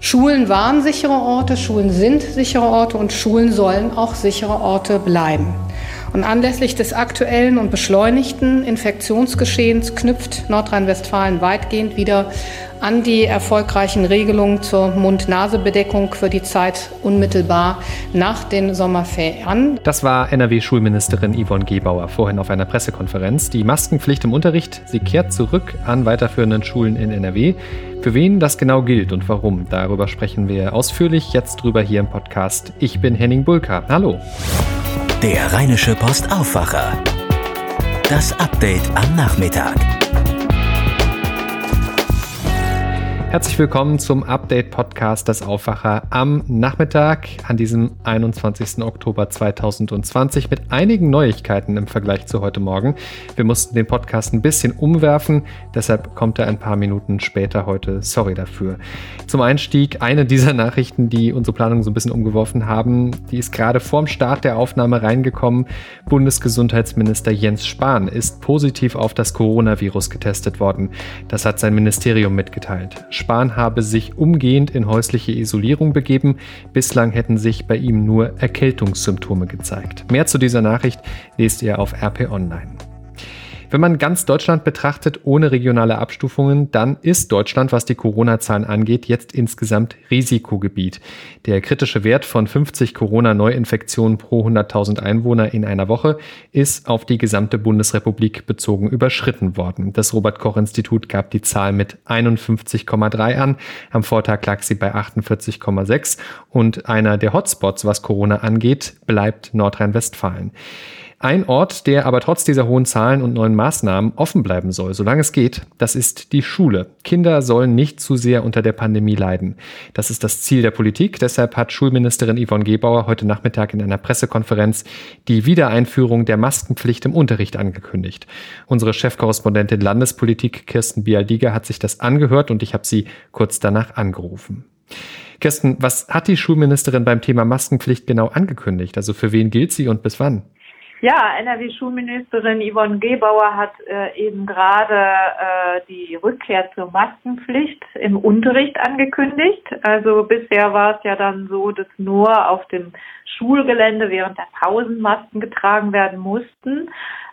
Schulen waren sichere Orte, Schulen sind sichere Orte und Schulen sollen auch sichere Orte bleiben. Und anlässlich des aktuellen und beschleunigten Infektionsgeschehens knüpft Nordrhein-Westfalen weitgehend wieder an die erfolgreichen Regelungen zur Mund-Nase-Bedeckung für die Zeit unmittelbar nach den Sommerferien an. Das war NRW-Schulministerin Yvonne Gebauer vorhin auf einer Pressekonferenz. Die Maskenpflicht im Unterricht, sie kehrt zurück an weiterführenden Schulen in NRW. Für wen das genau gilt und warum, darüber sprechen wir ausführlich jetzt drüber hier im Podcast. Ich bin Henning Bulka. Hallo. Der Rheinische Post Aufwacher. Das Update am Nachmittag. Herzlich willkommen zum Update-Podcast des Aufwacher am Nachmittag an diesem 21. Oktober 2020 mit einigen Neuigkeiten im Vergleich zu heute Morgen. Wir mussten den Podcast ein bisschen umwerfen, deshalb kommt er ein paar Minuten später heute. Sorry dafür. Zum Einstieg eine dieser Nachrichten, die unsere Planung so ein bisschen umgeworfen haben, die ist gerade vorm Start der Aufnahme reingekommen. Bundesgesundheitsminister Jens Spahn ist positiv auf das Coronavirus getestet worden. Das hat sein Ministerium mitgeteilt. Spahn habe sich umgehend in häusliche Isolierung begeben. Bislang hätten sich bei ihm nur Erkältungssymptome gezeigt. Mehr zu dieser Nachricht lest ihr auf RP Online. Wenn man ganz Deutschland betrachtet, ohne regionale Abstufungen, dann ist Deutschland, was die Corona-Zahlen angeht, jetzt insgesamt Risikogebiet. Der kritische Wert von 50 Corona-Neuinfektionen pro 100.000 Einwohner in einer Woche ist auf die gesamte Bundesrepublik bezogen überschritten worden. Das Robert-Koch-Institut gab die Zahl mit 51,3 an. Am Vortag lag sie bei 48,6 und einer der Hotspots, was Corona angeht, bleibt Nordrhein-Westfalen. Ein Ort, der aber trotz dieser hohen Zahlen und neuen Maßnahmen offen bleiben soll, solange es geht, das ist die Schule. Kinder sollen nicht zu sehr unter der Pandemie leiden. Das ist das Ziel der Politik. Deshalb hat Schulministerin Yvonne Gebauer heute Nachmittag in einer Pressekonferenz die Wiedereinführung der Maskenpflicht im Unterricht angekündigt. Unsere Chefkorrespondentin Landespolitik Kirsten Bialdiger hat sich das angehört und ich habe sie kurz danach angerufen. Kirsten, was hat die Schulministerin beim Thema Maskenpflicht genau angekündigt? Also für wen gilt sie und bis wann? Ja, NRW-Schulministerin Yvonne Gebauer hat äh, eben gerade äh, die Rückkehr zur Maskenpflicht im Unterricht angekündigt. Also bisher war es ja dann so, dass nur auf dem Schulgelände während der Pausen Masken getragen werden mussten.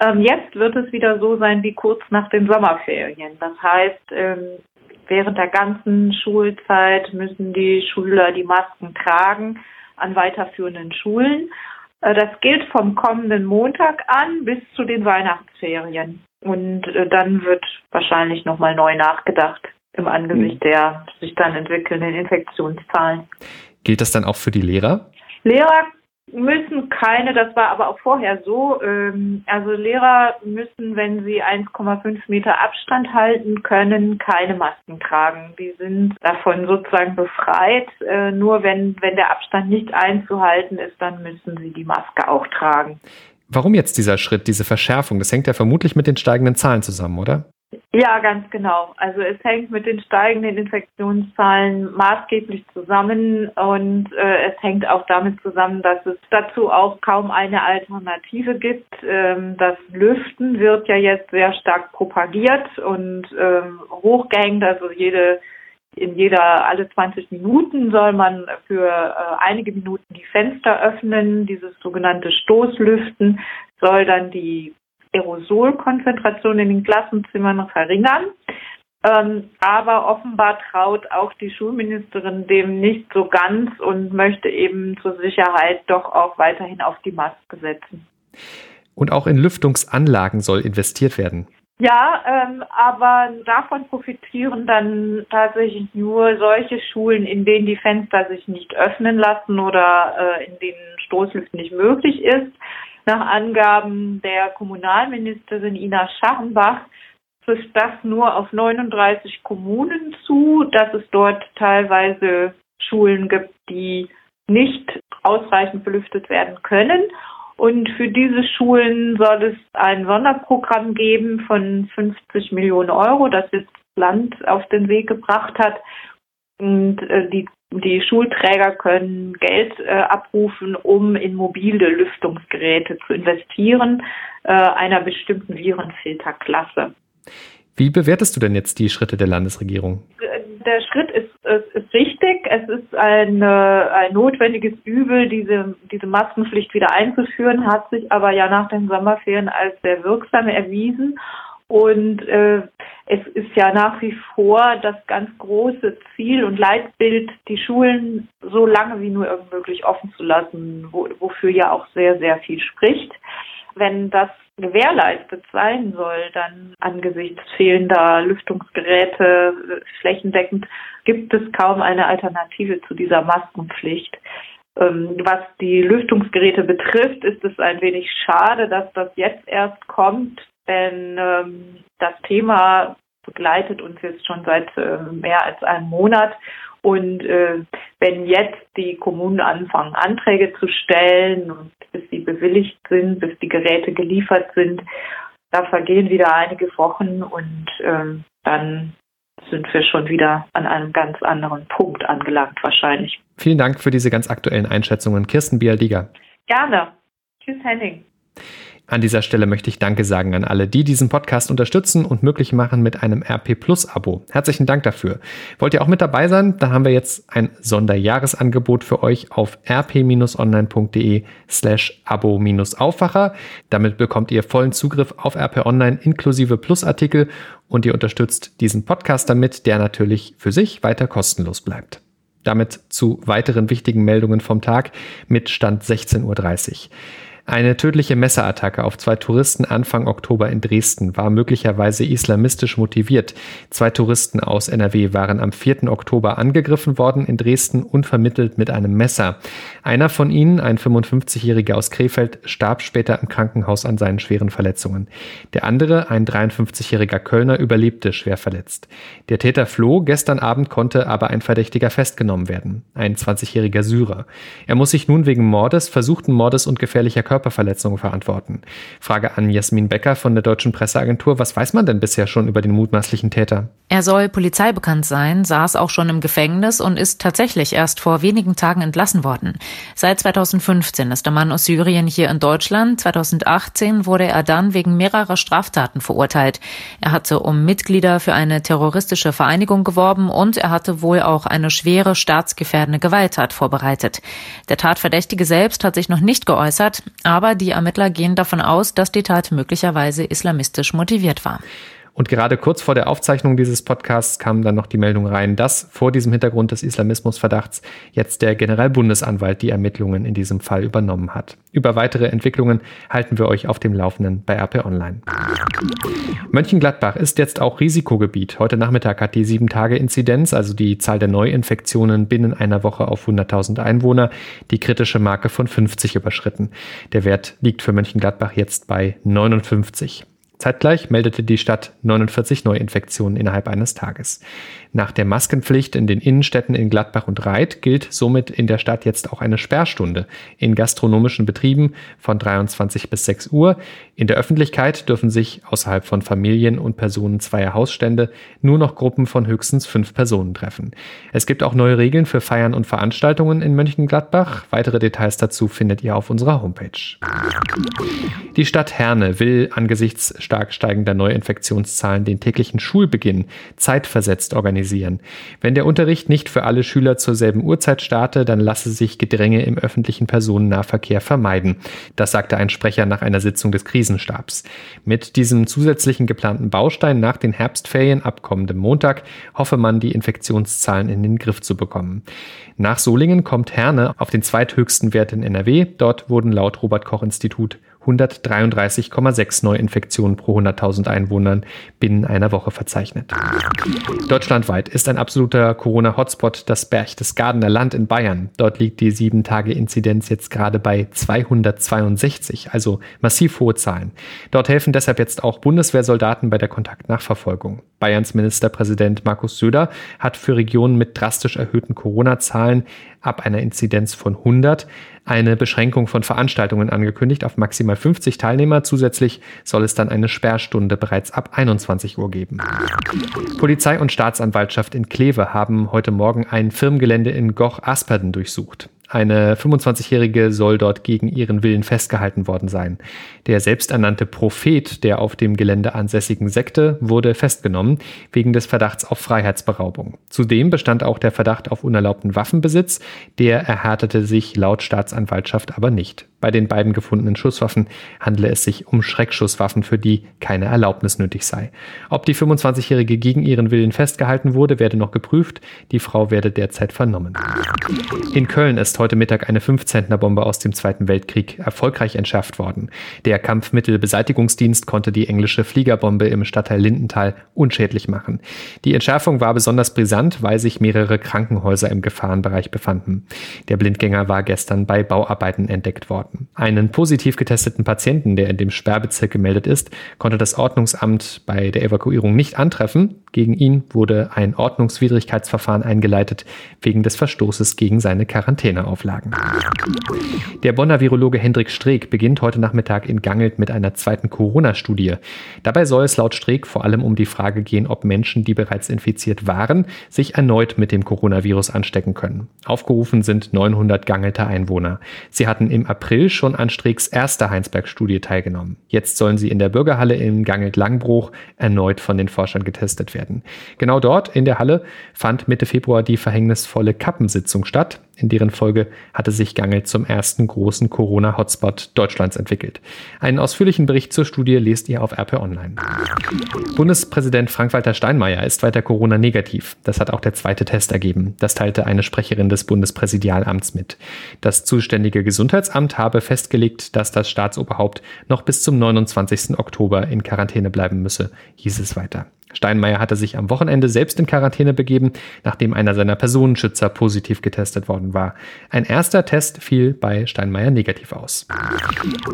Ähm, jetzt wird es wieder so sein wie kurz nach den Sommerferien. Das heißt, ähm, während der ganzen Schulzeit müssen die Schüler die Masken tragen an weiterführenden Schulen. Äh, das gilt vom kommenden Montag an bis zu den Weihnachtsferien. Und äh, dann wird wahrscheinlich nochmal neu nachgedacht im Angesicht hm. der sich dann entwickelnden Infektionszahlen. Gilt das dann auch für die Lehrer? Lehrer müssen keine, das war aber auch vorher so, ähm, also Lehrer müssen, wenn sie 1,5 Meter Abstand halten können, keine Masken tragen. Die sind davon sozusagen befreit. Äh, nur wenn, wenn der Abstand nicht einzuhalten ist, dann müssen sie die Maske auch tragen. Warum jetzt dieser Schritt, diese Verschärfung? Das hängt ja vermutlich mit den steigenden Zahlen zusammen, oder? Ja, ganz genau. Also es hängt mit den steigenden Infektionszahlen maßgeblich zusammen und äh, es hängt auch damit zusammen, dass es dazu auch kaum eine Alternative gibt. Ähm, das Lüften wird ja jetzt sehr stark propagiert und ähm, hochgehängt. Also jede in jeder alle 20 Minuten soll man für äh, einige Minuten die Fenster öffnen. Dieses sogenannte Stoßlüften soll dann die Aerosolkonzentration in den Klassenzimmern verringern. Ähm, aber offenbar traut auch die Schulministerin dem nicht so ganz und möchte eben zur Sicherheit doch auch weiterhin auf die Maske setzen. Und auch in Lüftungsanlagen soll investiert werden. Ja, ähm, aber davon profitieren dann tatsächlich nur solche Schulen, in denen die Fenster sich nicht öffnen lassen oder äh, in denen Stoßlüften nicht möglich ist. Nach Angaben der Kommunalministerin Ina Scharrenbach trifft das nur auf 39 Kommunen zu, dass es dort teilweise Schulen gibt, die nicht ausreichend belüftet werden können. Und für diese Schulen soll es ein Sonderprogramm geben von 50 Millionen Euro, das jetzt das Land auf den Weg gebracht hat. Und äh, die die Schulträger können Geld äh, abrufen, um in mobile Lüftungsgeräte zu investieren, äh, einer bestimmten Virenfilterklasse. Wie bewertest du denn jetzt die Schritte der Landesregierung? der Schritt ist, ist, ist richtig. Es ist ein, ein notwendiges Übel, diese, diese Maskenpflicht wieder einzuführen, hat sich aber ja nach den Sommerferien als sehr wirksam erwiesen. Und äh, es ist ja nach wie vor das ganz große Ziel und Leitbild, die Schulen so lange wie nur irgend möglich offen zu lassen, wo, wofür ja auch sehr, sehr viel spricht. Wenn das gewährleistet sein soll, dann angesichts fehlender Lüftungsgeräte flächendeckend gibt es kaum eine Alternative zu dieser Maskenpflicht. Ähm, was die Lüftungsgeräte betrifft, ist es ein wenig schade, dass das jetzt erst kommt, denn ähm, das Thema begleitet uns jetzt schon seit äh, mehr als einem Monat. Und äh, wenn jetzt die Kommunen anfangen, Anträge zu stellen und bis sie bewilligt sind, bis die Geräte geliefert sind, da vergehen wieder einige Wochen und ähm, dann sind wir schon wieder an einem ganz anderen Punkt angelangt wahrscheinlich. Vielen Dank für diese ganz aktuellen Einschätzungen. Kirsten Bialdiger. Gerne. Tschüss, Henning. An dieser Stelle möchte ich Danke sagen an alle, die diesen Podcast unterstützen und möglich machen mit einem RP Plus Abo. Herzlichen Dank dafür. Wollt ihr auch mit dabei sein? Da haben wir jetzt ein Sonderjahresangebot für euch auf rp-online.de slash abo-aufwacher. Damit bekommt ihr vollen Zugriff auf RP Online inklusive Plusartikel und ihr unterstützt diesen Podcast damit, der natürlich für sich weiter kostenlos bleibt. Damit zu weiteren wichtigen Meldungen vom Tag mit Stand 16.30 Uhr. Eine tödliche Messerattacke auf zwei Touristen Anfang Oktober in Dresden war möglicherweise islamistisch motiviert. Zwei Touristen aus NRW waren am 4. Oktober angegriffen worden in Dresden unvermittelt mit einem Messer. Einer von ihnen, ein 55-Jähriger aus Krefeld, starb später im Krankenhaus an seinen schweren Verletzungen. Der andere, ein 53-jähriger Kölner, überlebte schwer verletzt. Der Täter floh, gestern Abend konnte aber ein Verdächtiger festgenommen werden, ein 20-jähriger Syrer. Er muss sich nun wegen Mordes, versuchten Mordes und gefährlicher Körper Körperverletzungen verantworten. Frage an Jasmin Becker von der Deutschen Presseagentur. Was weiß man denn bisher schon über den mutmaßlichen Täter? Er soll polizeibekannt sein, saß auch schon im Gefängnis und ist tatsächlich erst vor wenigen Tagen entlassen worden. Seit 2015 ist der Mann aus Syrien hier in Deutschland. 2018 wurde er dann wegen mehrerer Straftaten verurteilt. Er hatte um Mitglieder für eine terroristische Vereinigung geworben und er hatte wohl auch eine schwere staatsgefährdende Gewalttat vorbereitet. Der Tatverdächtige selbst hat sich noch nicht geäußert, aber die Ermittler gehen davon aus, dass die Tat möglicherweise islamistisch motiviert war. Und gerade kurz vor der Aufzeichnung dieses Podcasts kam dann noch die Meldung rein, dass vor diesem Hintergrund des Islamismusverdachts jetzt der Generalbundesanwalt die Ermittlungen in diesem Fall übernommen hat. Über weitere Entwicklungen halten wir euch auf dem Laufenden bei RP Online. Mönchengladbach ist jetzt auch Risikogebiet. Heute Nachmittag hat die 7-Tage-Inzidenz, also die Zahl der Neuinfektionen binnen einer Woche auf 100.000 Einwohner, die kritische Marke von 50 überschritten. Der Wert liegt für Mönchengladbach jetzt bei 59. Zeitgleich meldete die Stadt 49 Neuinfektionen innerhalb eines Tages. Nach der Maskenpflicht in den Innenstädten in Gladbach und Reit gilt somit in der Stadt jetzt auch eine Sperrstunde in gastronomischen Betrieben von 23 bis 6 Uhr. In der Öffentlichkeit dürfen sich außerhalb von Familien und Personen zweier Hausstände nur noch Gruppen von höchstens fünf Personen treffen. Es gibt auch neue Regeln für Feiern und Veranstaltungen in Mönchengladbach. Weitere Details dazu findet ihr auf unserer Homepage. Die Stadt Herne will angesichts stark steigender Neuinfektionszahlen den täglichen Schulbeginn zeitversetzt organisieren. Wenn der Unterricht nicht für alle Schüler zur selben Uhrzeit starte, dann lasse sich Gedränge im öffentlichen Personennahverkehr vermeiden. Das sagte ein Sprecher nach einer Sitzung des Krisenstabs. Mit diesem zusätzlichen geplanten Baustein nach den Herbstferien ab kommendem Montag hoffe man, die Infektionszahlen in den Griff zu bekommen. Nach Solingen kommt Herne auf den zweithöchsten Wert in NRW. Dort wurden laut Robert Koch Institut 133,6 Neuinfektionen pro 100.000 Einwohnern binnen einer Woche verzeichnet. Deutschlandweit ist ein absoluter Corona-Hotspot das Berchtesgadener Land in Bayern. Dort liegt die 7-Tage-Inzidenz jetzt gerade bei 262, also massiv hohe Zahlen. Dort helfen deshalb jetzt auch Bundeswehrsoldaten bei der Kontaktnachverfolgung. Bayerns Ministerpräsident Markus Söder hat für Regionen mit drastisch erhöhten Corona-Zahlen ab einer Inzidenz von 100 eine Beschränkung von Veranstaltungen angekündigt auf maximal 50 Teilnehmer. Zusätzlich soll es dann eine Sperrstunde bereits ab 21 Uhr geben. Polizei und Staatsanwaltschaft in Kleve haben heute Morgen ein Firmengelände in Goch-Asperden durchsucht. Eine 25-Jährige soll dort gegen ihren Willen festgehalten worden sein. Der selbsternannte Prophet der auf dem Gelände ansässigen Sekte wurde festgenommen wegen des Verdachts auf Freiheitsberaubung. Zudem bestand auch der Verdacht auf unerlaubten Waffenbesitz. Der erhärtete sich laut Staatsanwaltschaft aber nicht. Bei den beiden gefundenen Schusswaffen handele es sich um Schreckschusswaffen, für die keine Erlaubnis nötig sei. Ob die 25-Jährige gegen ihren Willen festgehalten wurde, werde noch geprüft. Die Frau werde derzeit vernommen. In Köln ist heute Mittag eine 5-Zentner-Bombe aus dem Zweiten Weltkrieg erfolgreich entschärft worden. Der Kampfmittelbeseitigungsdienst konnte die englische Fliegerbombe im Stadtteil Lindenthal unschädlich machen. Die Entschärfung war besonders brisant, weil sich mehrere Krankenhäuser im Gefahrenbereich befanden. Der Blindgänger war gestern bei Bauarbeiten entdeckt worden worden. Einen positiv getesteten Patienten, der in dem Sperrbezirk gemeldet ist, konnte das Ordnungsamt bei der Evakuierung nicht antreffen. Gegen ihn wurde ein Ordnungswidrigkeitsverfahren eingeleitet wegen des Verstoßes gegen seine Quarantäneauflagen. Der Bonner Virologe Hendrik Streeck beginnt heute Nachmittag in Gangelt mit einer zweiten Corona-Studie. Dabei soll es laut Streeck vor allem um die Frage gehen, ob Menschen, die bereits infiziert waren, sich erneut mit dem Coronavirus anstecken können. Aufgerufen sind 900 Gangelter Einwohner. Sie hatten im April April schon an Streeks erster Heinsberg-Studie teilgenommen. Jetzt sollen sie in der Bürgerhalle in Gangelt-Langbruch erneut von den Forschern getestet werden. Genau dort in der Halle fand Mitte Februar die verhängnisvolle Kappensitzung statt, in deren Folge hatte sich Gangelt zum ersten großen Corona-Hotspot Deutschlands entwickelt. Einen ausführlichen Bericht zur Studie lest ihr auf RP Online. Bundespräsident Frank-Walter Steinmeier ist weiter Corona-negativ. Das hat auch der zweite Test ergeben. Das teilte eine Sprecherin des Bundespräsidialamts mit. Das zuständige Gesundheitsamt habe festgelegt, dass das Staatsoberhaupt noch bis zum 29. Oktober in Quarantäne bleiben müsse, hieß es weiter. Steinmeier hatte sich am Wochenende selbst in Quarantäne begeben, nachdem einer seiner Personenschützer positiv getestet worden war. Ein erster Test fiel bei Steinmeier negativ aus.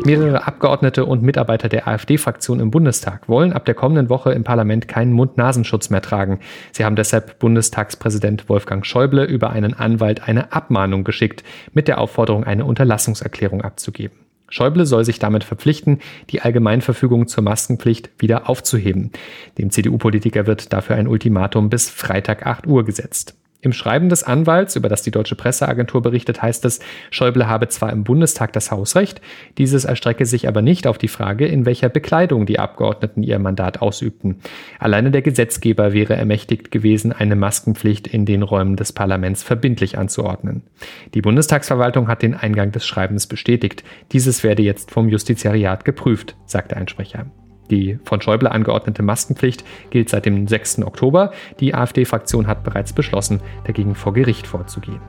Mehrere Abgeordnete und Mitarbeiter der AfD-Fraktion im Bundestag wollen ab der kommenden Woche im Parlament keinen Mund-Nasenschutz mehr tragen. Sie haben deshalb Bundestagspräsident Wolfgang Schäuble über einen Anwalt eine Abmahnung geschickt, mit der Aufforderung, eine Unterlassungserklärung abzugeben. Schäuble soll sich damit verpflichten, die Allgemeinverfügung zur Maskenpflicht wieder aufzuheben. Dem CDU-Politiker wird dafür ein Ultimatum bis Freitag 8 Uhr gesetzt. Im Schreiben des Anwalts, über das die deutsche Presseagentur berichtet, heißt es, Schäuble habe zwar im Bundestag das Hausrecht, dieses erstrecke sich aber nicht auf die Frage, in welcher Bekleidung die Abgeordneten ihr Mandat ausübten. Alleine der Gesetzgeber wäre ermächtigt gewesen, eine Maskenpflicht in den Räumen des Parlaments verbindlich anzuordnen. Die Bundestagsverwaltung hat den Eingang des Schreibens bestätigt. Dieses werde jetzt vom Justiziariat geprüft, sagte ein Sprecher. Die von Schäuble angeordnete Maskenpflicht gilt seit dem 6. Oktober. Die AfD-Fraktion hat bereits beschlossen, dagegen vor Gericht vorzugehen.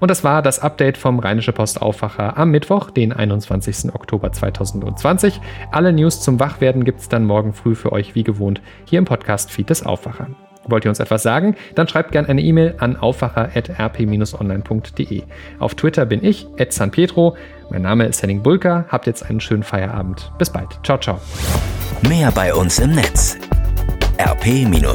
Und das war das Update vom Rheinische Post Aufwacher am Mittwoch, den 21. Oktober 2020. Alle News zum Wachwerden gibt es dann morgen früh für euch wie gewohnt hier im Podcast-Feed des Aufwacher. Wollt ihr uns etwas sagen? Dann schreibt gerne eine E-Mail an aufwacher.rp-online.de. Auf Twitter bin ich, San Pietro. Mein Name ist Henning Bulka. Habt jetzt einen schönen Feierabend. Bis bald. Ciao, ciao. Mehr bei uns im Netz rp-online.de